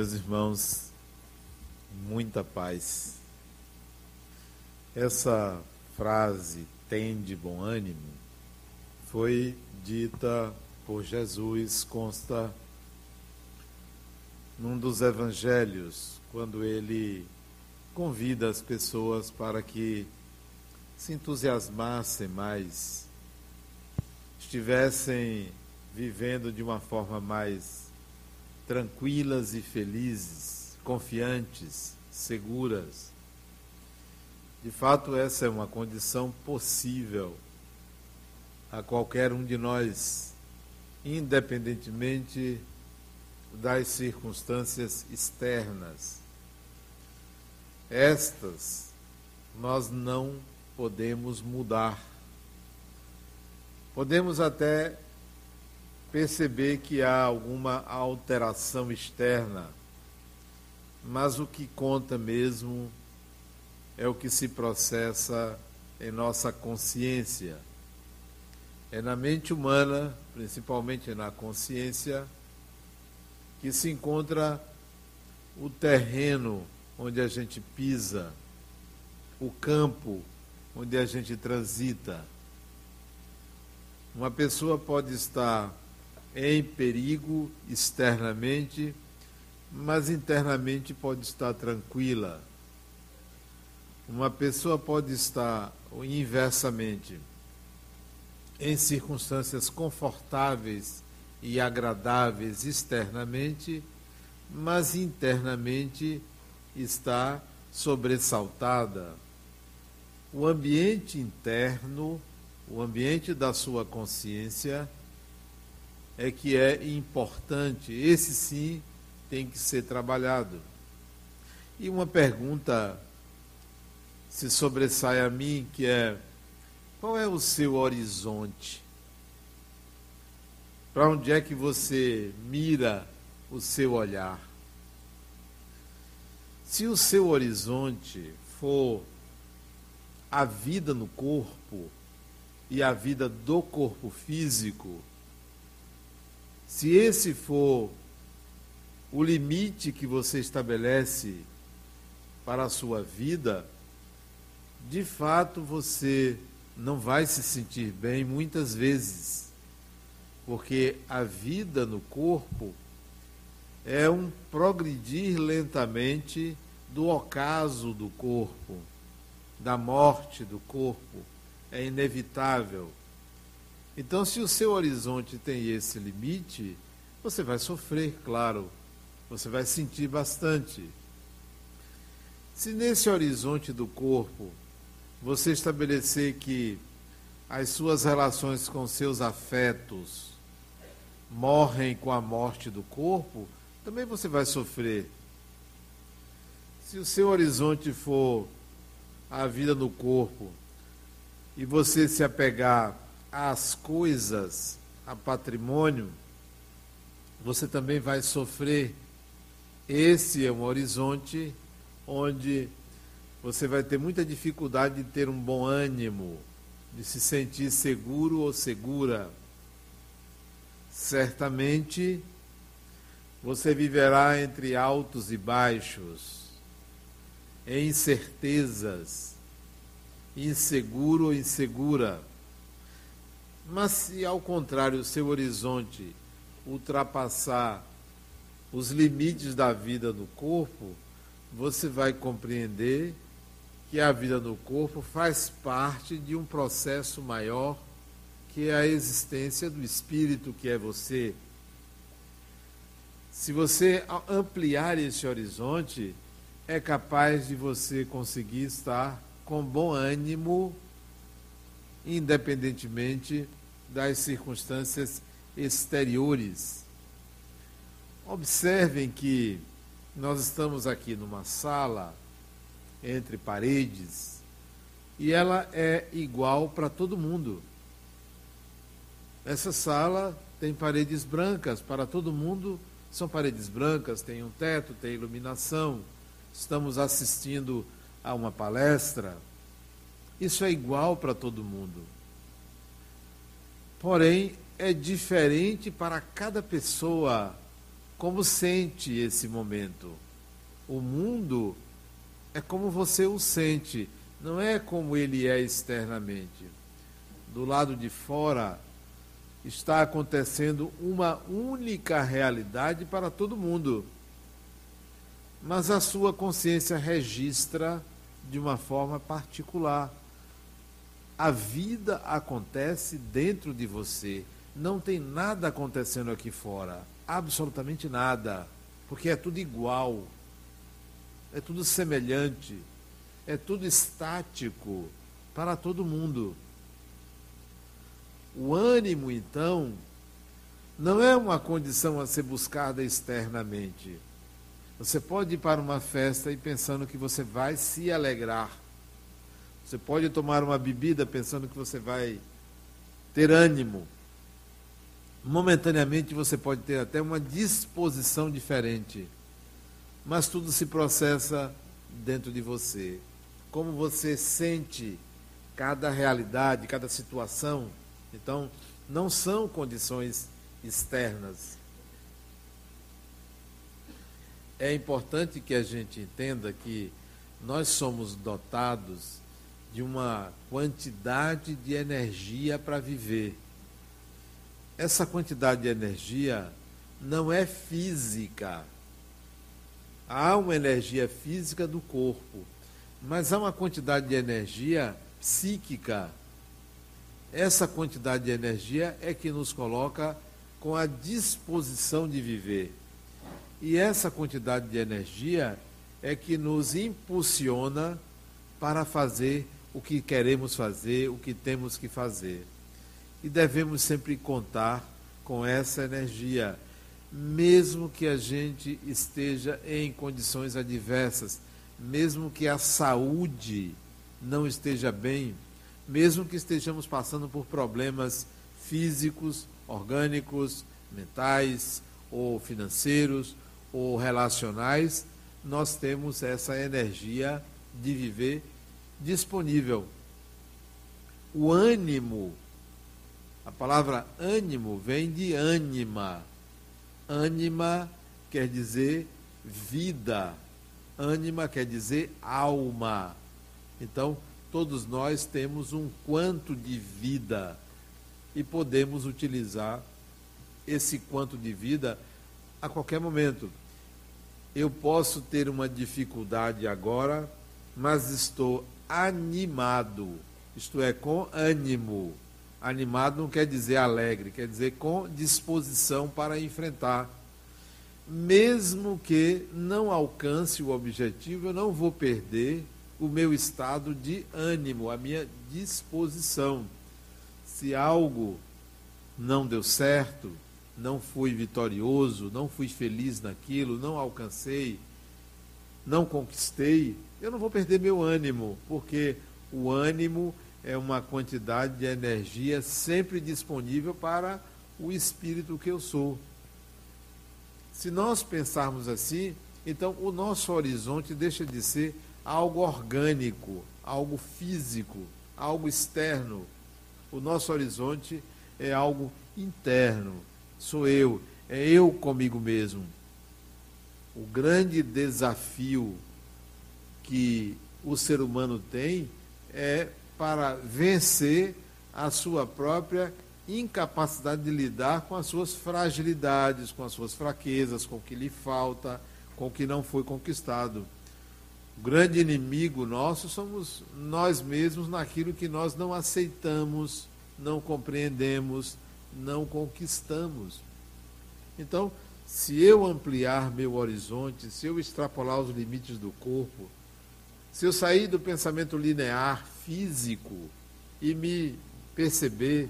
Meus irmãos, muita paz. Essa frase, tem de bom ânimo, foi dita por Jesus, consta num dos evangelhos, quando ele convida as pessoas para que se entusiasmassem mais, estivessem vivendo de uma forma mais tranquilas e felizes, confiantes, seguras. De fato, essa é uma condição possível a qualquer um de nós, independentemente das circunstâncias externas. Estas nós não podemos mudar. Podemos até perceber que há alguma alteração externa, mas o que conta mesmo é o que se processa em nossa consciência. É na mente humana, principalmente na consciência, que se encontra o terreno onde a gente pisa, o campo onde a gente transita. Uma pessoa pode estar em perigo externamente, mas internamente pode estar tranquila. Uma pessoa pode estar inversamente em circunstâncias confortáveis e agradáveis externamente, mas internamente está sobressaltada. O ambiente interno, o ambiente da sua consciência, é que é importante. Esse sim tem que ser trabalhado. E uma pergunta se sobressai a mim, que é: qual é o seu horizonte? Para onde é que você mira o seu olhar? Se o seu horizonte for a vida no corpo e a vida do corpo físico, se esse for o limite que você estabelece para a sua vida, de fato você não vai se sentir bem muitas vezes, porque a vida no corpo é um progredir lentamente do ocaso do corpo, da morte do corpo, é inevitável. Então, se o seu horizonte tem esse limite, você vai sofrer, claro, você vai sentir bastante. Se nesse horizonte do corpo você estabelecer que as suas relações com seus afetos morrem com a morte do corpo, também você vai sofrer. Se o seu horizonte for a vida no corpo e você se apegar às coisas, a patrimônio, você também vai sofrer. Esse é um horizonte onde você vai ter muita dificuldade de ter um bom ânimo, de se sentir seguro ou segura. Certamente você viverá entre altos e baixos, em incertezas, inseguro ou insegura. Mas se ao contrário o seu horizonte ultrapassar os limites da vida do corpo, você vai compreender que a vida no corpo faz parte de um processo maior, que é a existência do espírito que é você. Se você ampliar esse horizonte, é capaz de você conseguir estar com bom ânimo, independentemente das circunstâncias exteriores. Observem que nós estamos aqui numa sala entre paredes e ela é igual para todo mundo. Essa sala tem paredes brancas para todo mundo, são paredes brancas, tem um teto, tem iluminação. Estamos assistindo a uma palestra. Isso é igual para todo mundo. Porém, é diferente para cada pessoa como sente esse momento. O mundo é como você o sente, não é como ele é externamente. Do lado de fora está acontecendo uma única realidade para todo mundo. Mas a sua consciência registra de uma forma particular. A vida acontece dentro de você. Não tem nada acontecendo aqui fora. Absolutamente nada. Porque é tudo igual é tudo semelhante, é tudo estático para todo mundo. O ânimo, então, não é uma condição a ser buscada externamente. Você pode ir para uma festa e pensando que você vai se alegrar. Você pode tomar uma bebida pensando que você vai ter ânimo. Momentaneamente você pode ter até uma disposição diferente mas tudo se processa dentro de você. Como você sente cada realidade, cada situação. Então, não são condições externas. É importante que a gente entenda que nós somos dotados de uma quantidade de energia para viver. Essa quantidade de energia não é física, há uma energia física do corpo, mas há uma quantidade de energia psíquica. Essa quantidade de energia é que nos coloca com a disposição de viver. E essa quantidade de energia é que nos impulsiona para fazer o que queremos fazer, o que temos que fazer. E devemos sempre contar com essa energia mesmo que a gente esteja em condições adversas, mesmo que a saúde não esteja bem, mesmo que estejamos passando por problemas físicos, orgânicos, mentais ou financeiros ou relacionais, nós temos essa energia de viver disponível. O ânimo, a palavra ânimo vem de ânima, Ânima quer dizer vida. Ânima quer dizer alma. Então, todos nós temos um quanto de vida e podemos utilizar esse quanto de vida a qualquer momento. Eu posso ter uma dificuldade agora, mas estou animado, isto é, com ânimo. Animado não quer dizer alegre, quer dizer com disposição para enfrentar. Mesmo que não alcance o objetivo, eu não vou perder o meu estado de ânimo, a minha disposição. Se algo não deu certo, não fui vitorioso, não fui feliz naquilo, não alcancei, não conquistei, eu não vou perder meu ânimo, porque o ânimo é uma quantidade de energia sempre disponível para o espírito que eu sou. Se nós pensarmos assim, então o nosso horizonte deixa de ser algo orgânico, algo físico, algo externo. O nosso horizonte é algo interno. Sou eu, é eu comigo mesmo. O grande desafio que o ser humano tem é para vencer a sua própria incapacidade de lidar com as suas fragilidades, com as suas fraquezas, com o que lhe falta, com o que não foi conquistado. O grande inimigo nosso somos nós mesmos naquilo que nós não aceitamos, não compreendemos, não conquistamos. Então, se eu ampliar meu horizonte, se eu extrapolar os limites do corpo, se eu sair do pensamento linear, físico, e me perceber,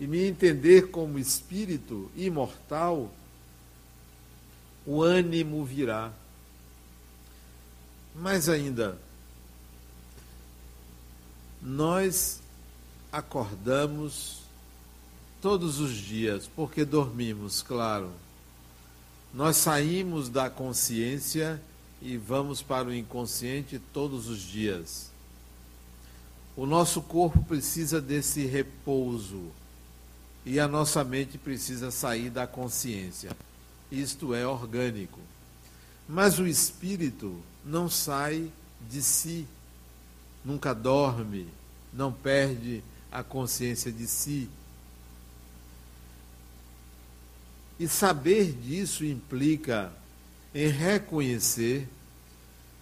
e me entender como espírito imortal, o ânimo virá. Mais ainda, nós acordamos todos os dias, porque dormimos, claro. Nós saímos da consciência e vamos para o inconsciente todos os dias. O nosso corpo precisa desse repouso e a nossa mente precisa sair da consciência. isto é orgânico. Mas o espírito não sai de si, nunca dorme, não perde a consciência de si. E saber disso implica em reconhecer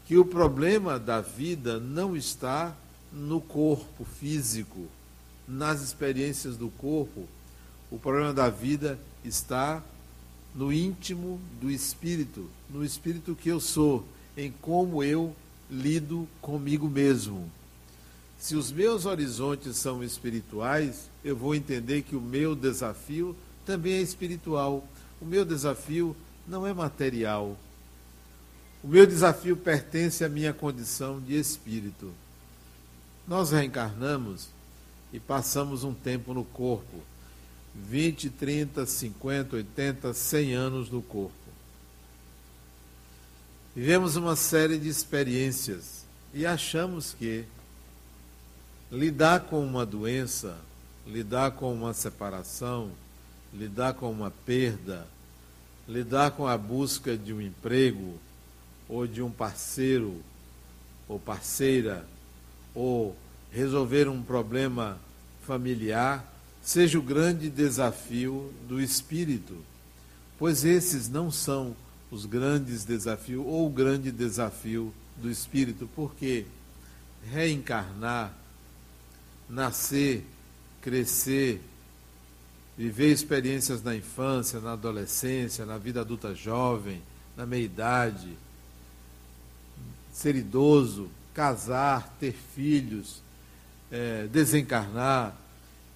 que o problema da vida não está no corpo físico, nas experiências do corpo. O problema da vida está no íntimo do espírito, no espírito que eu sou, em como eu lido comigo mesmo. Se os meus horizontes são espirituais, eu vou entender que o meu desafio também é espiritual. O meu desafio não é material. O meu desafio pertence à minha condição de espírito. Nós reencarnamos e passamos um tempo no corpo 20, 30, 50, 80, 100 anos no corpo. Vivemos uma série de experiências e achamos que lidar com uma doença, lidar com uma separação, lidar com uma perda, lidar com a busca de um emprego ou de um parceiro ou parceira ou resolver um problema familiar seja o grande desafio do espírito, pois esses não são os grandes desafios ou o grande desafio do espírito, porque reencarnar, nascer, crescer, viver experiências na infância, na adolescência, na vida adulta jovem, na meia-idade, ser idoso, casar, ter filhos, é, desencarnar,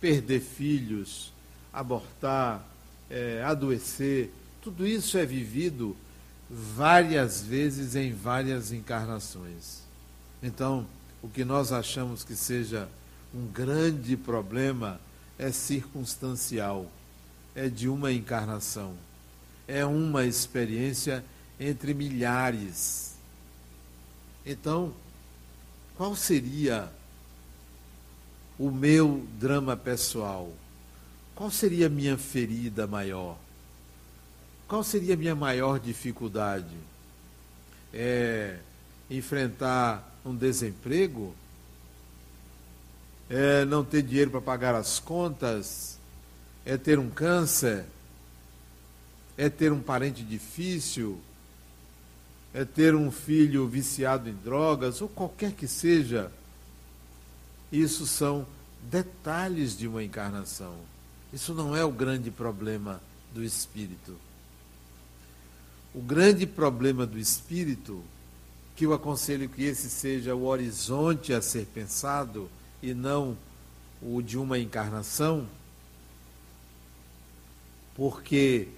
perder filhos, abortar, é, adoecer, tudo isso é vivido várias vezes em várias encarnações. Então, o que nós achamos que seja um grande problema é circunstancial, é de uma encarnação, é uma experiência entre milhares então, qual seria o meu drama pessoal? Qual seria a minha ferida maior? Qual seria a minha maior dificuldade? É enfrentar um desemprego? É não ter dinheiro para pagar as contas? É ter um câncer? É ter um parente difícil? é ter um filho viciado em drogas, ou qualquer que seja, isso são detalhes de uma encarnação. Isso não é o grande problema do espírito. O grande problema do espírito, que eu aconselho que esse seja o horizonte a ser pensado e não o de uma encarnação, porque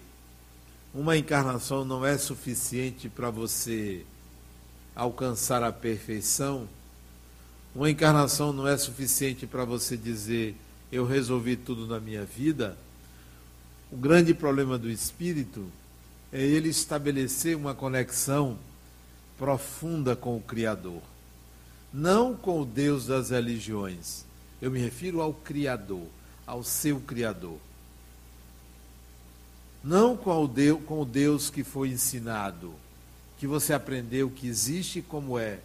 uma encarnação não é suficiente para você alcançar a perfeição. Uma encarnação não é suficiente para você dizer eu resolvi tudo na minha vida. O grande problema do espírito é ele estabelecer uma conexão profunda com o Criador. Não com o Deus das religiões. Eu me refiro ao Criador, ao seu Criador não com o, Deus, com o Deus que foi ensinado, que você aprendeu que existe como é,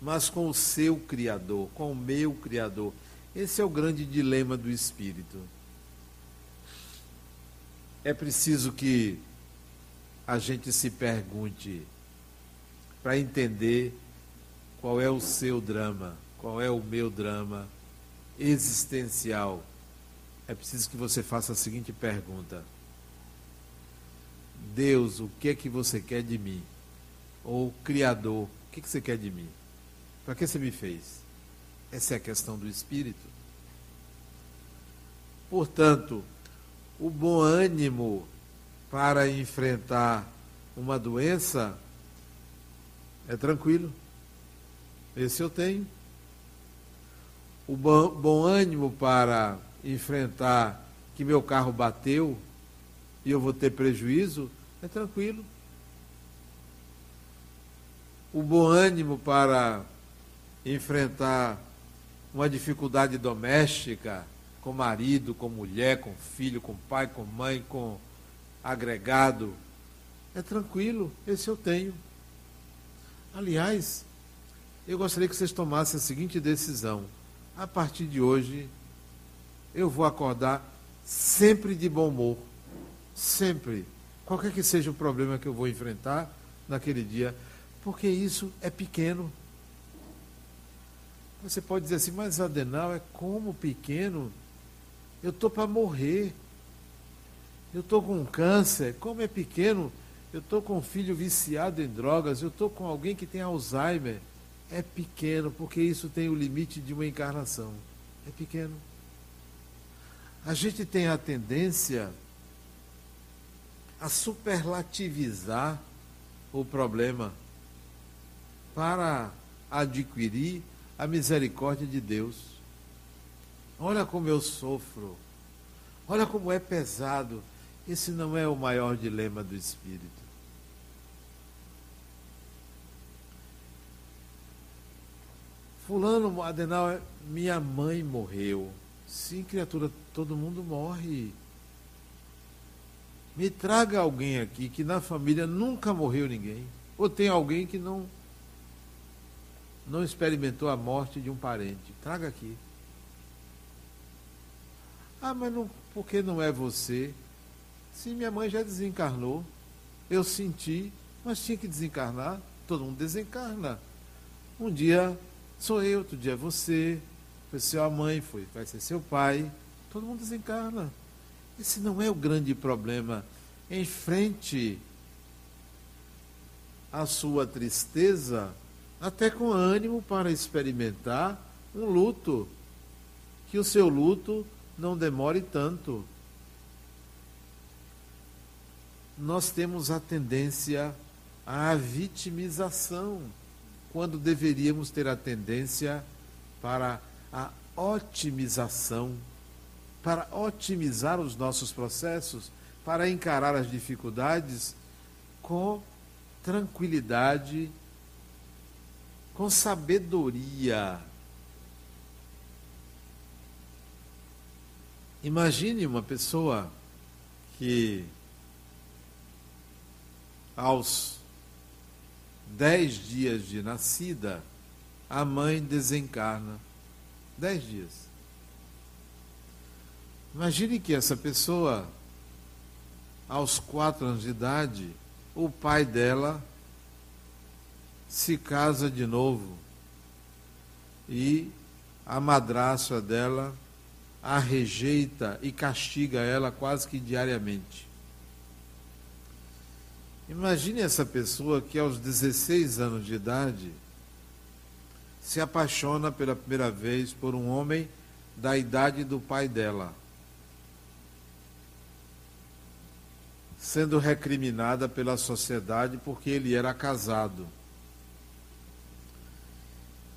mas com o seu Criador, com o meu Criador. Esse é o grande dilema do Espírito. É preciso que a gente se pergunte para entender qual é o seu drama, qual é o meu drama existencial. É preciso que você faça a seguinte pergunta: Deus, o que é que você quer de mim? Ou Criador, o que, é que você quer de mim? Para que você me fez? Essa é a questão do espírito. Portanto, o bom ânimo para enfrentar uma doença é tranquilo. Esse eu tenho. O bom, bom ânimo para enfrentar que meu carro bateu e eu vou ter prejuízo, é tranquilo. O bom ânimo para enfrentar uma dificuldade doméstica, com marido, com mulher, com filho, com pai, com mãe, com agregado, É tranquilo, esse eu tenho. Aliás, eu gostaria que vocês tomassem a seguinte decisão: a partir de hoje, eu vou acordar sempre de bom humor. Sempre. Qualquer que seja o problema que eu vou enfrentar naquele dia, porque isso é pequeno. Você pode dizer assim, mas Adenal é como pequeno? Eu estou para morrer. Eu estou com câncer. Como é pequeno? Eu estou com um filho viciado em drogas. Eu estou com alguém que tem Alzheimer. É pequeno, porque isso tem o limite de uma encarnação. É pequeno. A gente tem a tendência a superlativizar o problema para adquirir a misericórdia de Deus. Olha como eu sofro. Olha como é pesado. Esse não é o maior dilema do espírito. Fulano, Adenal, minha mãe morreu. Sim, criatura, todo mundo morre. Me traga alguém aqui que na família nunca morreu ninguém. Ou tem alguém que não não experimentou a morte de um parente. Traga aqui. Ah, mas não, por que não é você? Sim, minha mãe já desencarnou. Eu senti, mas tinha que desencarnar. Todo mundo desencarna. Um dia sou eu, outro dia é você, foi sua mãe, foi, vai ser seu pai. Todo mundo desencarna. Esse não é o grande problema. Em frente à sua tristeza, até com ânimo para experimentar um luto. Que o seu luto não demore tanto. Nós temos a tendência à vitimização, quando deveríamos ter a tendência para a otimização para otimizar os nossos processos, para encarar as dificuldades com tranquilidade, com sabedoria. Imagine uma pessoa que aos dez dias de nascida, a mãe desencarna. Dez dias. Imagine que essa pessoa, aos quatro anos de idade, o pai dela se casa de novo e a madraça dela a rejeita e castiga ela quase que diariamente. Imagine essa pessoa que aos 16 anos de idade se apaixona pela primeira vez por um homem da idade do pai dela. sendo recriminada pela sociedade porque ele era casado.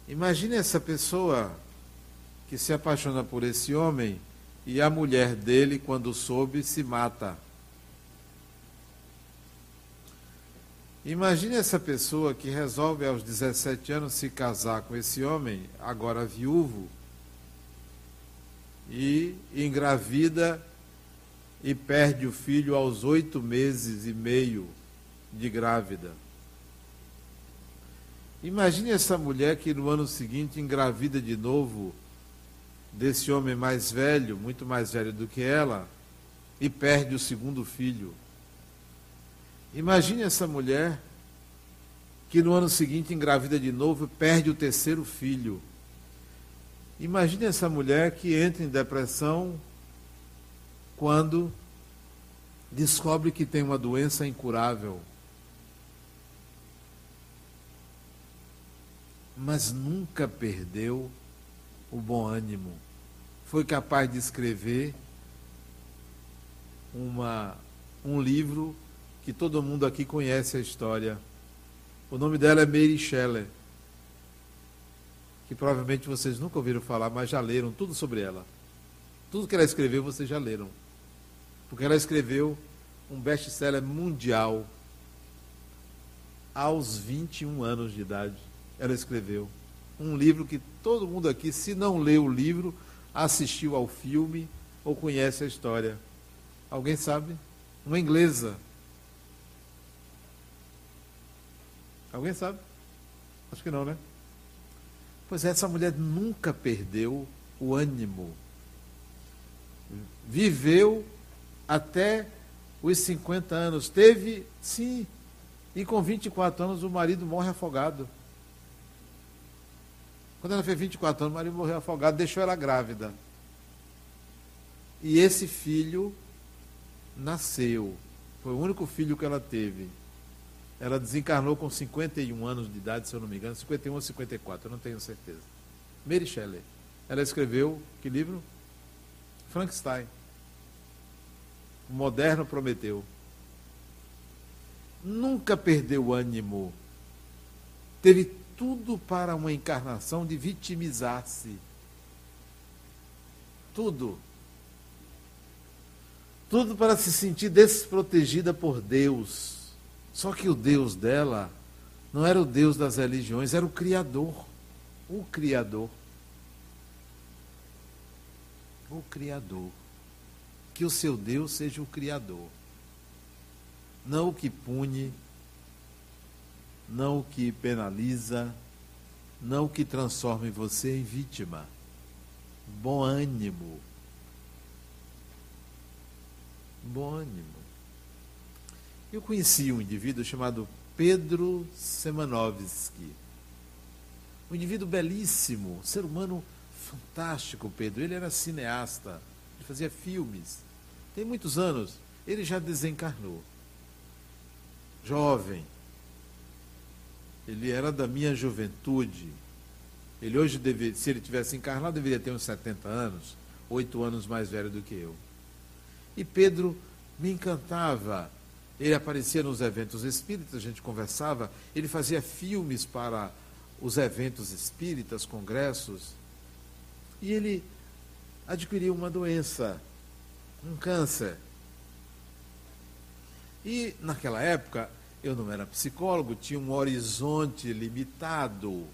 Imagine essa pessoa que se apaixona por esse homem e a mulher dele, quando soube, se mata. Imagine essa pessoa que resolve aos 17 anos se casar com esse homem, agora viúvo, e engravida e perde o filho aos oito meses e meio de grávida. Imagine essa mulher que no ano seguinte engravida de novo desse homem mais velho, muito mais velho do que ela, e perde o segundo filho. Imagine essa mulher que no ano seguinte engravida de novo e perde o terceiro filho. Imagine essa mulher que entra em depressão quando descobre que tem uma doença incurável, mas nunca perdeu o bom ânimo. Foi capaz de escrever uma, um livro que todo mundo aqui conhece a história. O nome dela é Mary Shelley, que provavelmente vocês nunca ouviram falar, mas já leram tudo sobre ela. Tudo que ela escreveu vocês já leram porque ela escreveu um best-seller mundial aos 21 anos de idade. Ela escreveu um livro que todo mundo aqui, se não leu o livro, assistiu ao filme ou conhece a história. Alguém sabe? Uma inglesa. Alguém sabe? Acho que não, né? Pois é, essa mulher nunca perdeu o ânimo. Viveu até os 50 anos. Teve, sim, e com 24 anos o marido morre afogado. Quando ela fez 24 anos, o marido morreu afogado, deixou ela grávida. E esse filho nasceu. Foi o único filho que ela teve. Ela desencarnou com 51 anos de idade, se eu não me engano, 51 ou 54, eu não tenho certeza. Mary Shelley. Ela escreveu que livro? Frankenstein. O moderno Prometeu. Nunca perdeu ânimo. Teve tudo para uma encarnação de vitimizar-se. Tudo. Tudo para se sentir desprotegida por Deus só que o Deus dela não era o Deus das religiões, era o Criador. O Criador. O Criador. Que o seu Deus seja o Criador. Não o que pune, não o que penaliza, não o que transforma você em vítima. Bom ânimo. Bom ânimo. Eu conheci um indivíduo chamado Pedro Semanovski. Um indivíduo belíssimo, ser humano fantástico, Pedro. Ele era cineasta, ele fazia filmes. Tem muitos anos. Ele já desencarnou. Jovem. Ele era da minha juventude. Ele hoje, deve, se ele tivesse encarnado, deveria ter uns 70 anos, oito anos mais velho do que eu. E Pedro me encantava ele aparecia nos eventos espíritas, a gente conversava, ele fazia filmes para os eventos espíritas, congressos, e ele adquiriu uma doença, um câncer. E naquela época, eu não era psicólogo, tinha um horizonte limitado.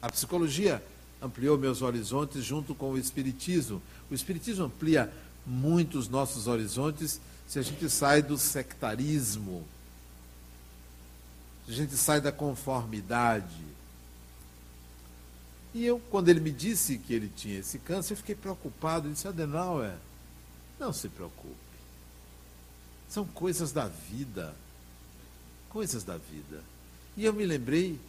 A psicologia ampliou meus horizontes junto com o espiritismo. O espiritismo amplia muito os nossos horizontes se a gente sai do sectarismo, se a gente sai da conformidade. E eu, quando ele me disse que ele tinha esse câncer, eu fiquei preocupado. Ele disse, Adenauer, não se preocupe. São coisas da vida. Coisas da vida. E eu me lembrei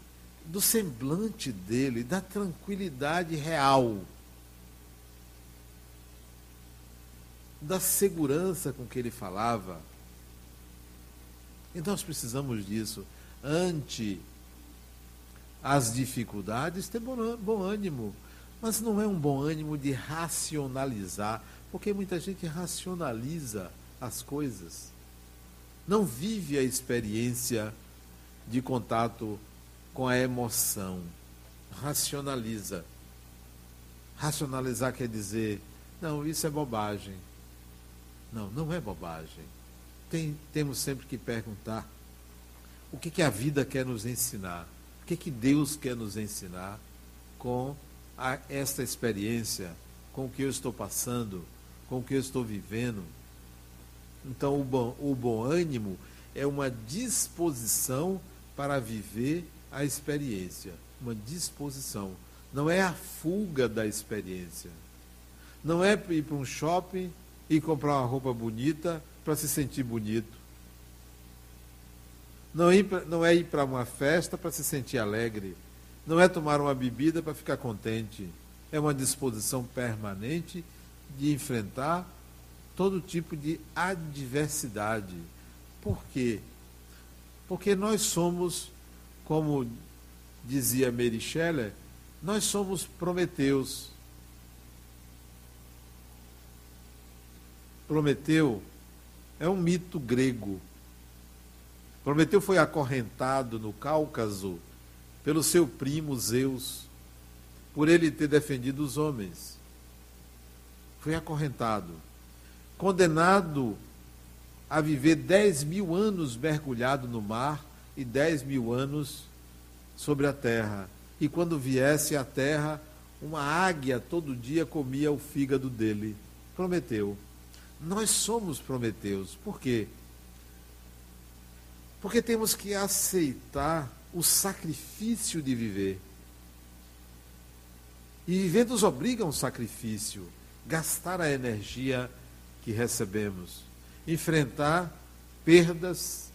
do semblante dele, da tranquilidade real. Da segurança com que ele falava. E nós precisamos disso. Ante as dificuldades, ter bom ânimo. Mas não é um bom ânimo de racionalizar, porque muita gente racionaliza as coisas. Não vive a experiência de contato com a emoção. Racionaliza. Racionalizar quer dizer, não, isso é bobagem. Não, não é bobagem. Tem, temos sempre que perguntar o que, que a vida quer nos ensinar, o que, que Deus quer nos ensinar com a, esta experiência, com o que eu estou passando, com o que eu estou vivendo. Então, o bom, o bom ânimo é uma disposição para viver a experiência. Uma disposição. Não é a fuga da experiência. Não é ir para um shopping e comprar uma roupa bonita para se sentir bonito. Não, não é ir para uma festa para se sentir alegre. Não é tomar uma bebida para ficar contente. É uma disposição permanente de enfrentar todo tipo de adversidade. Por quê? Porque nós somos, como dizia Mary Shelley, nós somos Prometeus. Prometeu é um mito grego. Prometeu foi acorrentado no Cáucaso pelo seu primo Zeus, por ele ter defendido os homens. Foi acorrentado, condenado a viver dez mil anos mergulhado no mar e dez mil anos sobre a terra. E quando viesse à terra, uma águia todo dia comia o fígado dele. Prometeu. Nós somos Prometeus. Por quê? Porque temos que aceitar o sacrifício de viver. E viver nos obriga a um sacrifício, gastar a energia que recebemos, enfrentar perdas,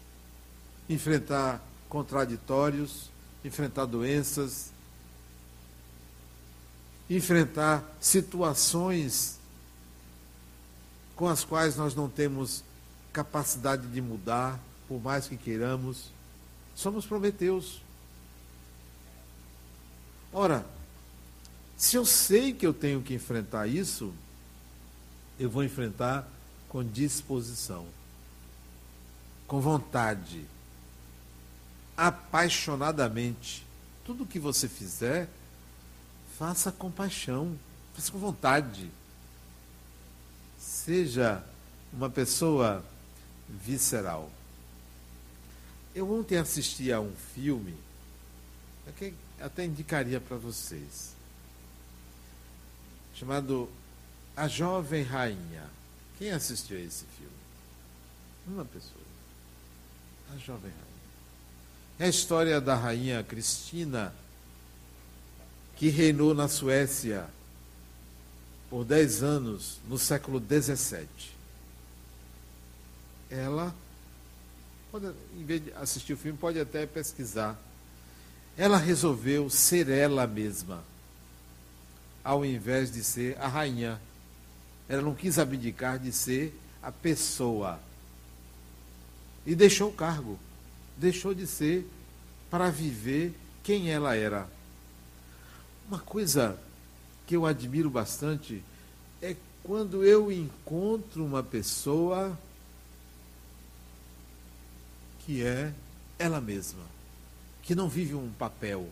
enfrentar contraditórios, enfrentar doenças, enfrentar situações com as quais nós não temos capacidade de mudar, por mais que queiramos. Somos prometeus. Ora, se eu sei que eu tenho que enfrentar isso, eu vou enfrentar com disposição, com vontade, apaixonadamente. Tudo que você fizer, faça com paixão, faça com vontade. Seja uma pessoa visceral. Eu ontem assisti a um filme, que até indicaria para vocês, chamado A Jovem Rainha. Quem assistiu a esse filme? Uma pessoa. A Jovem Rainha. É a história da rainha Cristina, que reinou na Suécia por 10 anos, no século XVII. Ela, pode, em vez de assistir o filme, pode até pesquisar. Ela resolveu ser ela mesma, ao invés de ser a rainha. Ela não quis abdicar de ser a pessoa. E deixou o cargo deixou de ser para viver quem ela era. Uma coisa que eu admiro bastante é quando eu encontro uma pessoa que é ela mesma, que não vive um papel,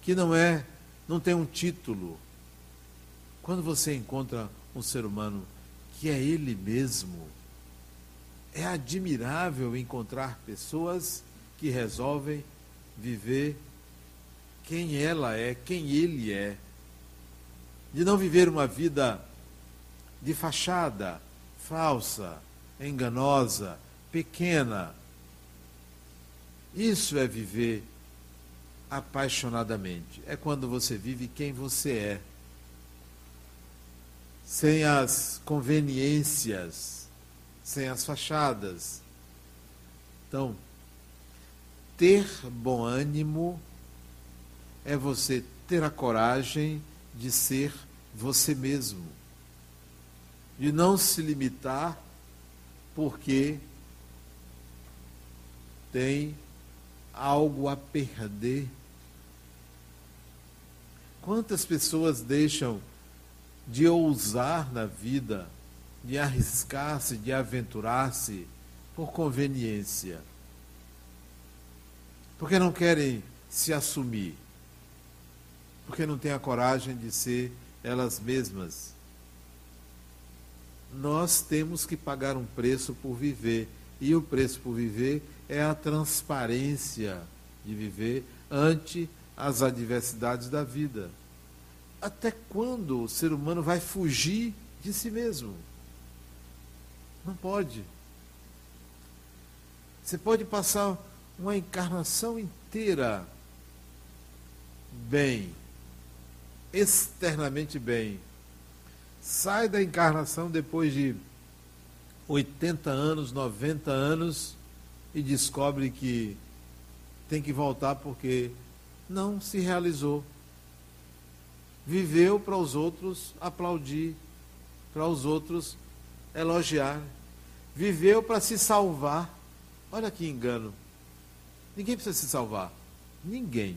que não é, não tem um título. Quando você encontra um ser humano que é ele mesmo, é admirável encontrar pessoas que resolvem viver quem ela é, quem ele é. De não viver uma vida de fachada, falsa, enganosa, pequena. Isso é viver apaixonadamente. É quando você vive quem você é, sem as conveniências sem as fachadas. Então, ter bom ânimo é você ter a coragem de ser você mesmo. De não se limitar porque tem algo a perder. Quantas pessoas deixam de ousar na vida de arriscar-se, de aventurar-se por conveniência. Porque não querem se assumir. Porque não têm a coragem de ser elas mesmas. Nós temos que pagar um preço por viver. E o preço por viver é a transparência de viver ante as adversidades da vida. Até quando o ser humano vai fugir de si mesmo? Não pode. Você pode passar uma encarnação inteira bem, externamente bem. Sai da encarnação depois de 80 anos, 90 anos e descobre que tem que voltar porque não se realizou. Viveu para os outros aplaudir, para os outros elogiar. Viveu para se salvar. Olha que engano. Ninguém precisa se salvar. Ninguém.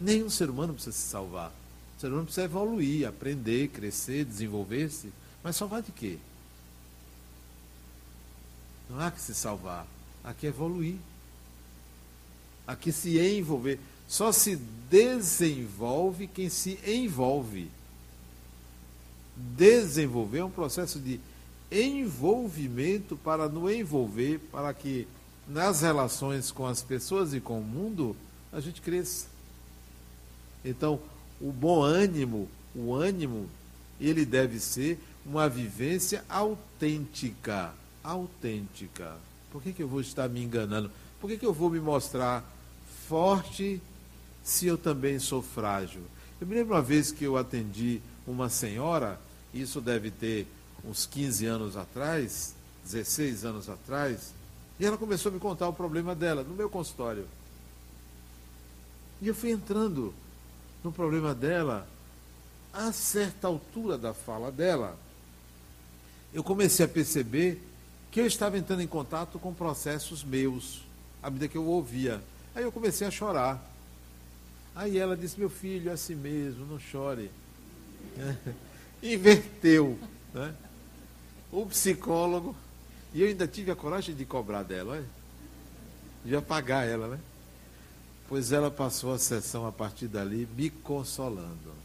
Nenhum ser humano precisa se salvar. O ser humano precisa evoluir, aprender, crescer, desenvolver-se. Mas salvar de quê? Não há que se salvar. Há que evoluir. Há que se envolver. Só se desenvolve quem se envolve desenvolver um processo de envolvimento para no envolver, para que nas relações com as pessoas e com o mundo a gente cresça. Então, o bom ânimo, o ânimo, ele deve ser uma vivência autêntica, autêntica. Por que, que eu vou estar me enganando? Por que, que eu vou me mostrar forte se eu também sou frágil? Eu me lembro uma vez que eu atendi uma senhora, isso deve ter uns 15 anos atrás, 16 anos atrás, e ela começou a me contar o problema dela no meu consultório. E eu fui entrando no problema dela, a certa altura da fala dela, eu comecei a perceber que eu estava entrando em contato com processos meus, à medida que eu ouvia. Aí eu comecei a chorar. Aí ela disse: Meu filho, é assim mesmo, não chore. Inverteu. Né? O psicólogo. E eu ainda tive a coragem de cobrar dela, olha. de pagar ela, né? Pois ela passou a sessão a partir dali me consolando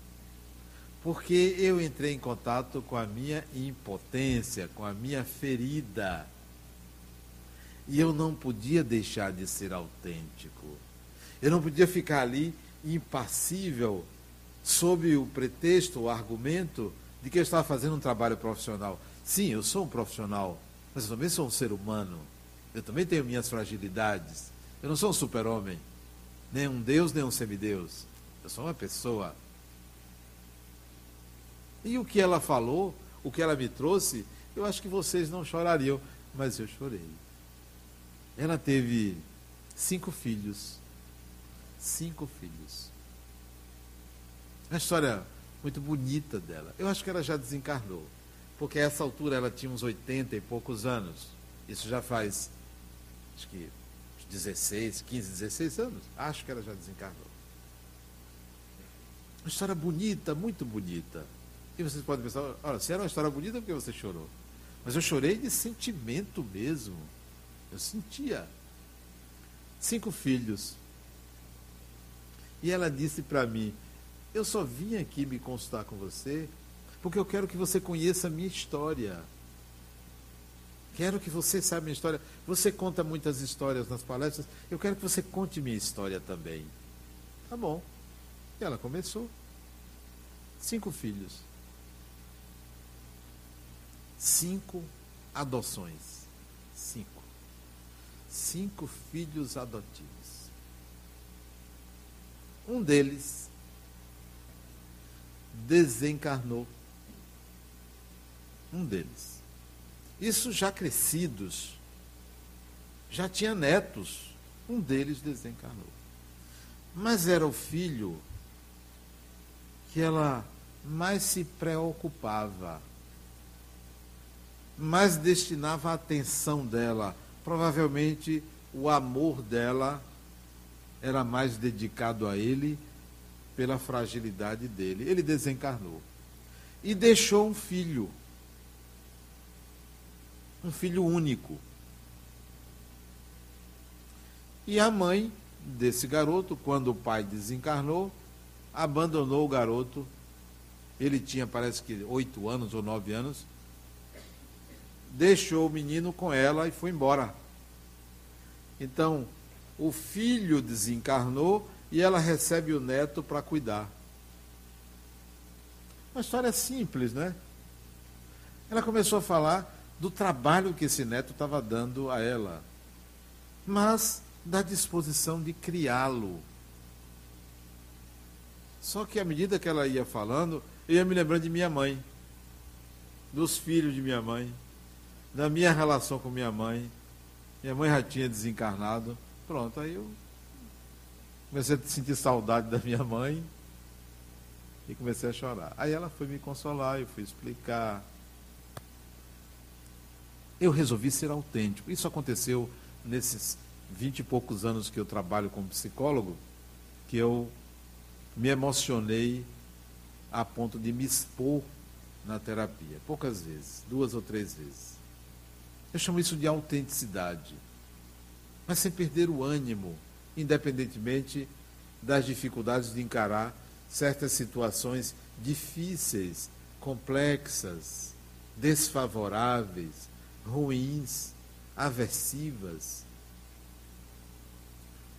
porque eu entrei em contato com a minha impotência, com a minha ferida. E eu não podia deixar de ser autêntico. Eu não podia ficar ali impassível, sob o pretexto, o argumento de que eu estava fazendo um trabalho profissional. Sim, eu sou um profissional, mas eu também sou um ser humano. Eu também tenho minhas fragilidades. Eu não sou um super-homem, nem um Deus, nem um semideus. Eu sou uma pessoa e o que ela falou, o que ela me trouxe, eu acho que vocês não chorariam, mas eu chorei. Ela teve cinco filhos. Cinco filhos. Uma história muito bonita dela. Eu acho que ela já desencarnou. Porque a essa altura ela tinha uns 80 e poucos anos. Isso já faz, acho que 16, 15, 16 anos. Acho que ela já desencarnou. Uma história bonita, muito bonita. E vocês podem pensar, olha, se era uma história bonita, por que você chorou? Mas eu chorei de sentimento mesmo. Eu sentia. Cinco filhos. E ela disse para mim: Eu só vim aqui me consultar com você porque eu quero que você conheça a minha história. Quero que você saiba minha história. Você conta muitas histórias nas palestras. Eu quero que você conte minha história também. Tá bom. E ela começou. Cinco filhos cinco adoções. Cinco. Cinco filhos adotivos. Um deles desencarnou. Um deles. Isso já crescidos. Já tinha netos. Um deles desencarnou. Mas era o filho que ela mais se preocupava mas destinava a atenção dela. Provavelmente o amor dela era mais dedicado a ele pela fragilidade dele. Ele desencarnou. E deixou um filho. Um filho único. E a mãe desse garoto, quando o pai desencarnou, abandonou o garoto. Ele tinha, parece que, oito anos ou nove anos deixou o menino com ela e foi embora. Então, o filho desencarnou e ela recebe o neto para cuidar. Uma história simples, né? Ela começou a falar do trabalho que esse neto estava dando a ela, mas da disposição de criá-lo. Só que à medida que ela ia falando, eu ia me lembrando de minha mãe, dos filhos de minha mãe da minha relação com minha mãe. Minha mãe já tinha desencarnado. Pronto, aí eu comecei a sentir saudade da minha mãe e comecei a chorar. Aí ela foi me consolar, eu fui explicar. Eu resolvi ser autêntico. Isso aconteceu nesses vinte e poucos anos que eu trabalho como psicólogo, que eu me emocionei a ponto de me expor na terapia. Poucas vezes, duas ou três vezes. Eu chamo isso de autenticidade. Mas sem perder o ânimo, independentemente das dificuldades de encarar certas situações difíceis, complexas, desfavoráveis, ruins, aversivas.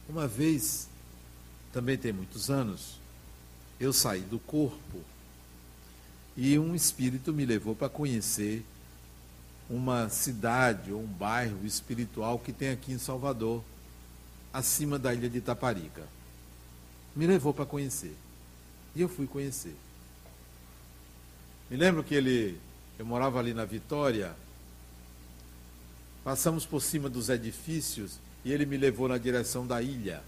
Uma vez, também tem muitos anos, eu saí do corpo e um espírito me levou para conhecer uma cidade ou um bairro espiritual que tem aqui em Salvador, acima da ilha de Itaparica. Me levou para conhecer. E eu fui conhecer. Me lembro que ele, eu morava ali na Vitória, passamos por cima dos edifícios e ele me levou na direção da ilha.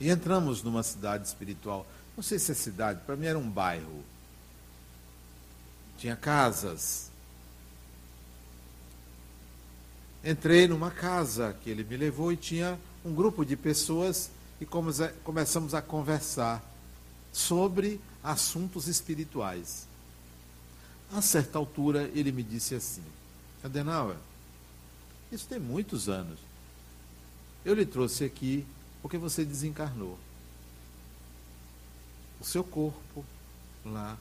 E entramos numa cidade espiritual. Não sei se é cidade, para mim era um bairro. Tinha casas. Entrei numa casa que ele me levou e tinha um grupo de pessoas e começamos a conversar sobre assuntos espirituais. A certa altura ele me disse assim: Adenauer, isso tem muitos anos. Eu lhe trouxe aqui porque você desencarnou. O seu corpo lá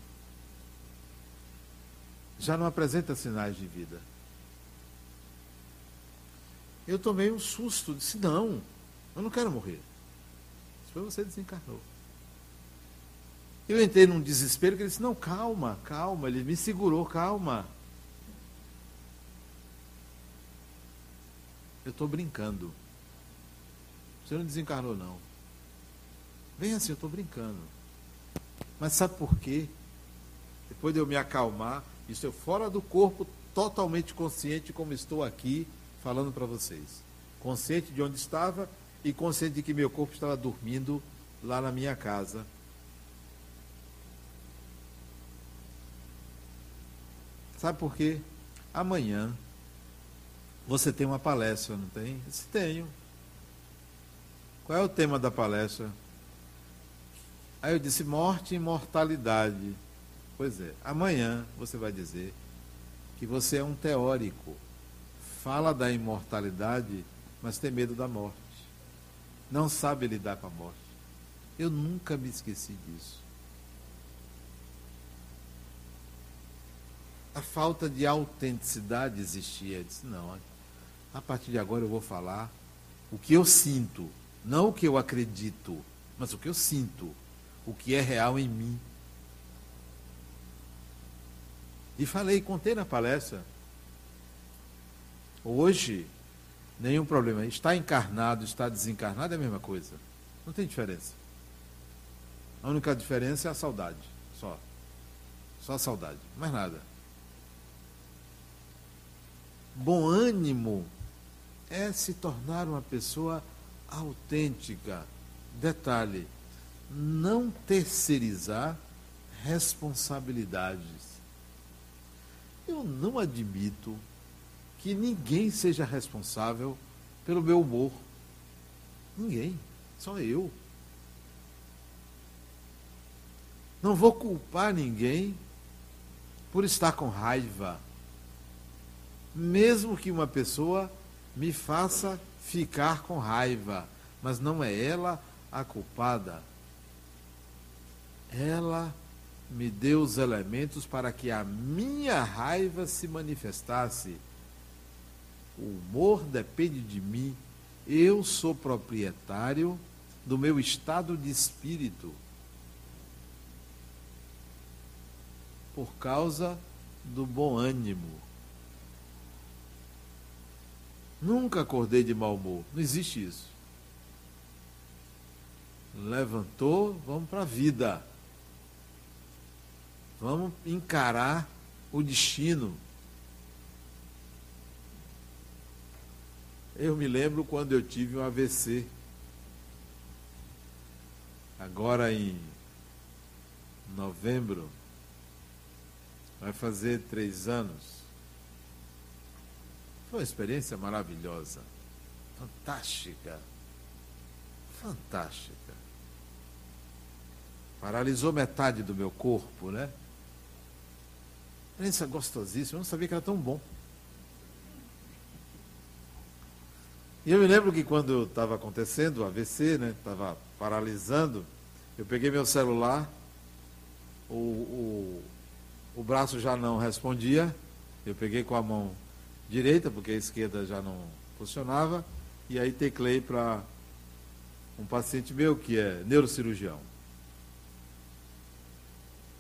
já não apresenta sinais de vida. Eu tomei um susto, disse: Não, eu não quero morrer. Foi você desencarnou. Eu entrei num desespero que ele disse: Não, calma, calma. Ele me segurou, calma. Eu estou brincando. Você não desencarnou, não. Vem assim, eu estou brincando. Mas sabe por quê? Depois de eu me acalmar, isso eu fora do corpo, totalmente consciente como estou aqui falando para vocês. Consciente de onde estava e consciente de que meu corpo estava dormindo lá na minha casa. Sabe por quê? Amanhã você tem uma palestra, não tem? Eu tenho. Qual é o tema da palestra? Aí eu disse morte e imortalidade. Pois é, amanhã você vai dizer que você é um teórico. Fala da imortalidade, mas tem medo da morte. Não sabe lidar com a morte. Eu nunca me esqueci disso. A falta de autenticidade existia. Eu disse, não, a partir de agora eu vou falar o que eu sinto, não o que eu acredito, mas o que eu sinto, o que é real em mim. E falei, contei na palestra. Hoje, nenhum problema. Está encarnado, está desencarnado é a mesma coisa. Não tem diferença. A única diferença é a saudade. Só. Só a saudade. Mais nada. Bom ânimo é se tornar uma pessoa autêntica. Detalhe: não terceirizar responsabilidades. Eu não admito que ninguém seja responsável pelo meu humor. Ninguém, só eu. Não vou culpar ninguém por estar com raiva. Mesmo que uma pessoa me faça ficar com raiva, mas não é ela a culpada. Ela me deu os elementos para que a minha raiva se manifestasse. O humor depende de mim. Eu sou proprietário do meu estado de espírito. Por causa do bom ânimo. Nunca acordei de mau humor. Não existe isso. Levantou, vamos para a vida. Vamos encarar o destino. Eu me lembro quando eu tive um AVC. Agora em novembro, vai fazer três anos. Foi uma experiência maravilhosa, fantástica, fantástica. Paralisou metade do meu corpo, né? Experiência gostosíssima, eu não sabia que era tão bom. E eu me lembro que quando estava acontecendo o AVC, né, estava paralisando, eu peguei meu celular, o, o, o braço já não respondia, eu peguei com a mão direita, porque a esquerda já não funcionava, e aí teclei para um paciente meu que é neurocirurgião.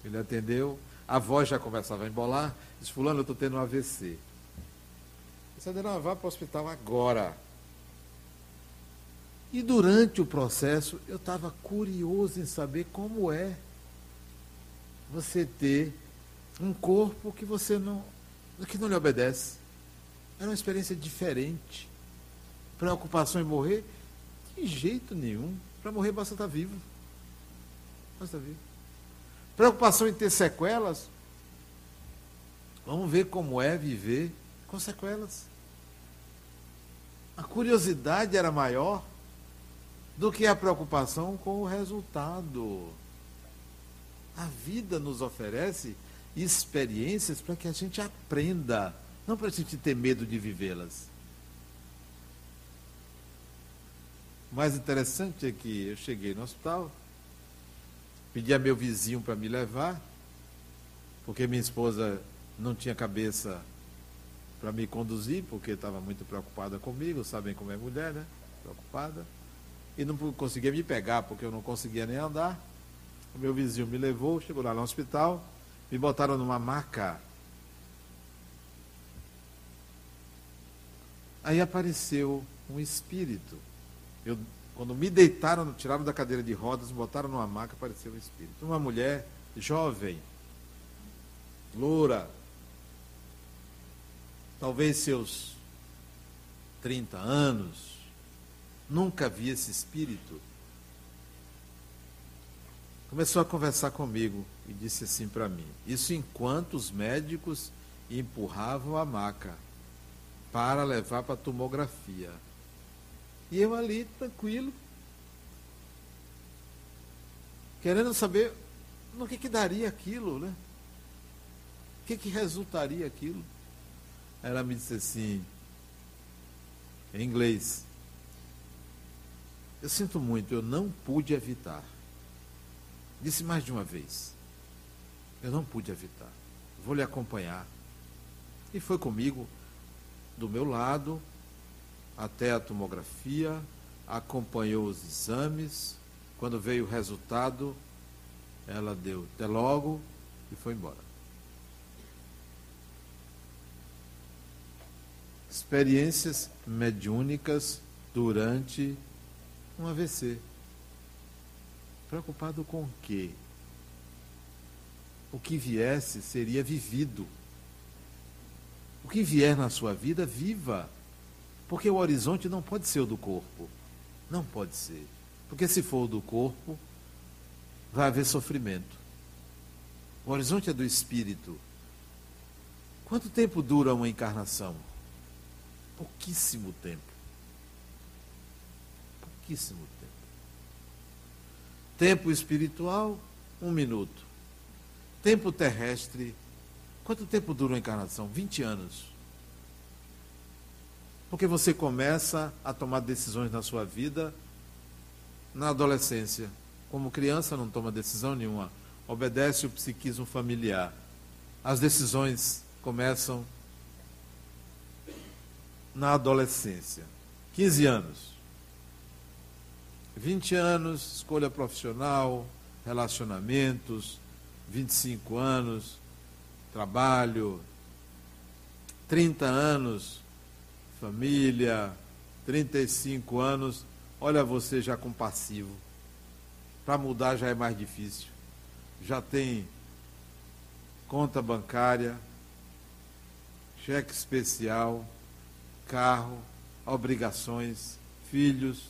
Ele atendeu, a voz já começava a embolar. Disse, fulano, eu estou tendo um AVC. Disse, não, vá para o hospital agora. E durante o processo, eu estava curioso em saber como é você ter um corpo que você não, que não lhe obedece. Era uma experiência diferente. Preocupação em morrer? De jeito nenhum. Para morrer basta estar vivo. Basta estar vivo. Preocupação em ter sequelas? Vamos ver como é viver com sequelas. A curiosidade era maior do que a preocupação com o resultado. A vida nos oferece experiências para que a gente aprenda, não para a gente ter medo de vivê-las. O mais interessante é que eu cheguei no hospital, pedi a meu vizinho para me levar, porque minha esposa não tinha cabeça para me conduzir, porque estava muito preocupada comigo, sabem como é mulher, né? Preocupada. E não conseguia me pegar, porque eu não conseguia nem andar. O meu vizinho me levou, chegou lá no hospital, me botaram numa maca. Aí apareceu um espírito. Eu, quando me deitaram, tiraram da cadeira de rodas, botaram numa maca, apareceu um espírito. Uma mulher jovem, loura, talvez seus 30 anos, nunca vi esse espírito. Começou a conversar comigo e disse assim para mim: Isso enquanto os médicos empurravam a maca para levar para tomografia. E eu ali, tranquilo, querendo saber no que, que daria aquilo, né? O que, que resultaria aquilo? Ela me disse assim, em inglês, eu sinto muito, eu não pude evitar. Disse mais de uma vez, eu não pude evitar, vou lhe acompanhar. E foi comigo, do meu lado, até a tomografia, acompanhou os exames. Quando veio o resultado, ela deu até logo e foi embora. Experiências mediúnicas durante um AVC. Preocupado com o quê? O que viesse seria vivido. O que vier na sua vida, viva. Porque o horizonte não pode ser o do corpo. Não pode ser. Porque se for o do corpo, vai haver sofrimento. O horizonte é do espírito. Quanto tempo dura uma encarnação? Pouquíssimo tempo. Pouquíssimo tempo. Tempo espiritual, um minuto. Tempo terrestre, quanto tempo dura uma encarnação? 20 anos. Porque você começa a tomar decisões na sua vida na adolescência. Como criança não toma decisão nenhuma, obedece o psiquismo familiar. As decisões começam na adolescência. 15 anos. 20 anos, escolha profissional, relacionamentos, 25 anos, trabalho, 30 anos, família, 35 anos, olha você já com passivo. Para mudar já é mais difícil. Já tem conta bancária, cheque especial, carro, obrigações, filhos,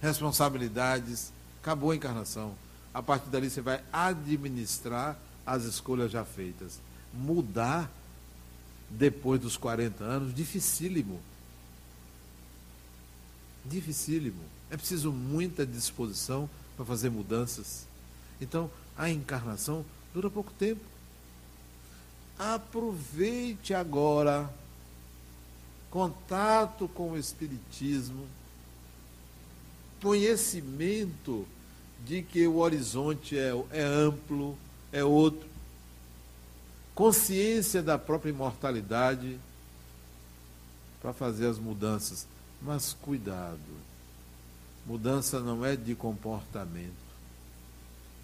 responsabilidades. Acabou a encarnação. A partir dali você vai administrar as escolhas já feitas. Mudar depois dos 40 anos, dificílimo dificílimo. É preciso muita disposição para fazer mudanças. Então, a encarnação dura pouco tempo. Aproveite agora contato com o Espiritismo, conhecimento de que o horizonte é, é amplo, é outro, consciência da própria imortalidade para fazer as mudanças. Mas cuidado. Mudança não é de comportamento.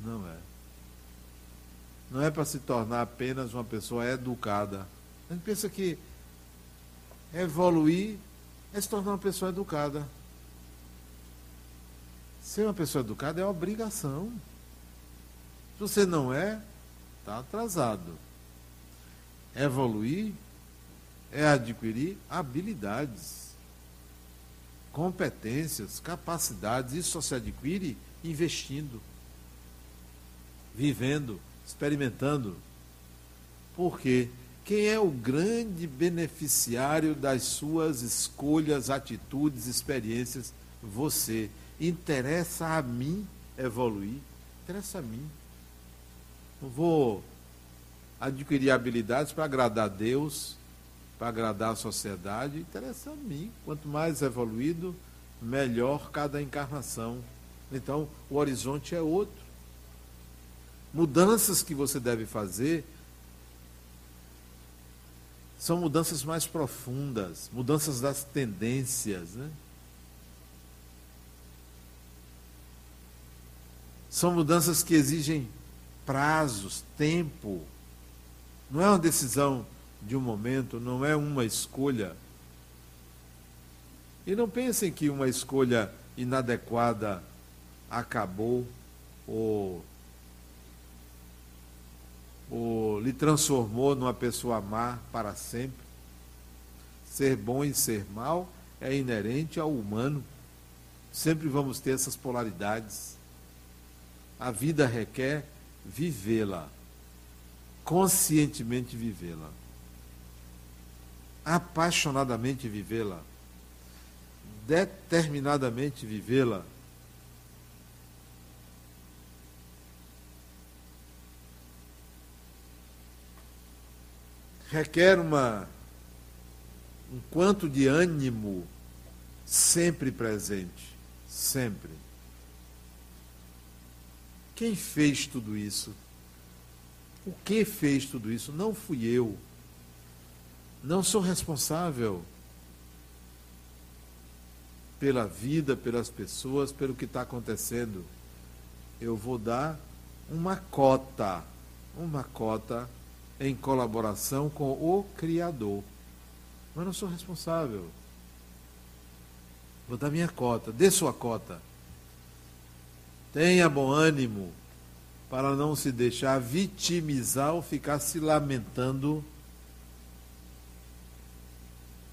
Não é. não é para se tornar apenas uma pessoa educada. A gente pensa que evoluir é se tornar uma pessoa educada. Ser uma pessoa educada é obrigação. Se você não é, está atrasado. Evoluir é adquirir habilidades, competências, capacidades. Isso só se adquire investindo, vivendo, experimentando. Porque quem é o grande beneficiário das suas escolhas, atitudes, experiências? Você. Interessa a mim evoluir. Interessa a mim. Não vou adquirir habilidades para agradar a Deus, para agradar a sociedade. Interessa a mim. Quanto mais evoluído, melhor cada encarnação. Então, o horizonte é outro. Mudanças que você deve fazer são mudanças mais profundas, mudanças das tendências, né? São mudanças que exigem prazos, tempo. Não é uma decisão de um momento, não é uma escolha. E não pensem que uma escolha inadequada acabou ou, ou lhe transformou numa pessoa má para sempre. Ser bom e ser mal é inerente ao humano. Sempre vamos ter essas polaridades. A vida requer vivê-la, conscientemente vivê-la, apaixonadamente vivê-la, determinadamente vivê-la. Requer uma um quanto de ânimo sempre presente, sempre. Quem fez tudo isso? O que fez tudo isso? Não fui eu. Não sou responsável pela vida, pelas pessoas, pelo que está acontecendo. Eu vou dar uma cota, uma cota em colaboração com o Criador. Mas não sou responsável. Vou dar minha cota, dê sua cota. Tenha bom ânimo para não se deixar vitimizar ou ficar se lamentando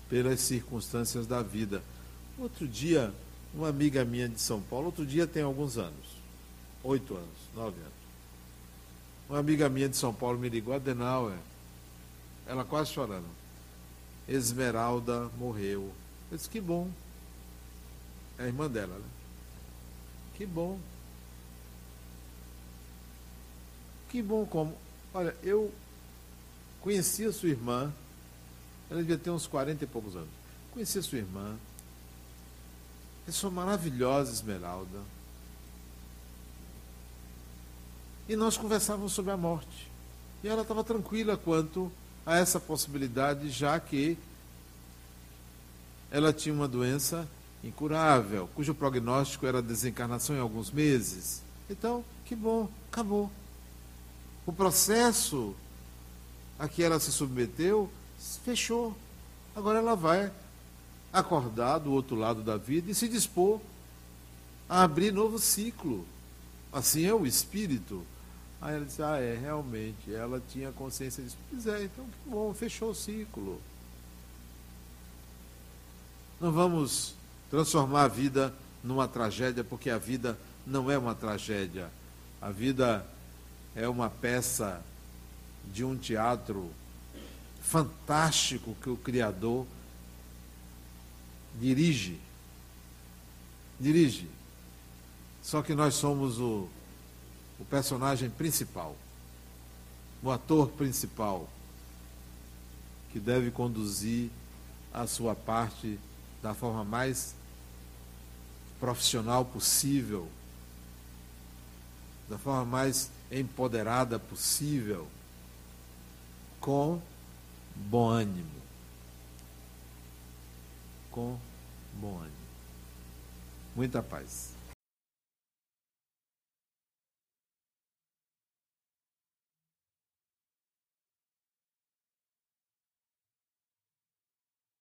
pelas circunstâncias da vida. Outro dia, uma amiga minha de São Paulo, outro dia tem alguns anos, oito anos, nove anos. Uma amiga minha de São Paulo me ligou, Adenauer, ela quase chorando. Esmeralda morreu. Eu disse, que bom. É a irmã dela, né? Que bom. Que bom como. Olha, eu conheci a sua irmã, ela devia ter uns 40 e poucos anos. Conheci a sua irmã. Pessoa maravilhosa, Esmeralda. E nós conversávamos sobre a morte. E ela estava tranquila quanto a essa possibilidade, já que ela tinha uma doença incurável, cujo prognóstico era desencarnação em alguns meses. Então, que bom, acabou. O processo a que ela se submeteu fechou. Agora ela vai acordar do outro lado da vida e se dispor a abrir novo ciclo. Assim é o espírito. Aí ela disse: Ah, é, realmente. Ela tinha consciência disso. Pois é, então que bom, fechou o ciclo. Não vamos transformar a vida numa tragédia, porque a vida não é uma tragédia. A vida é uma peça de um teatro fantástico que o Criador dirige. Dirige. Só que nós somos o, o personagem principal, o ator principal, que deve conduzir a sua parte da forma mais profissional possível, da forma mais empoderada possível, com bom ânimo. Com bom ânimo. Muita paz.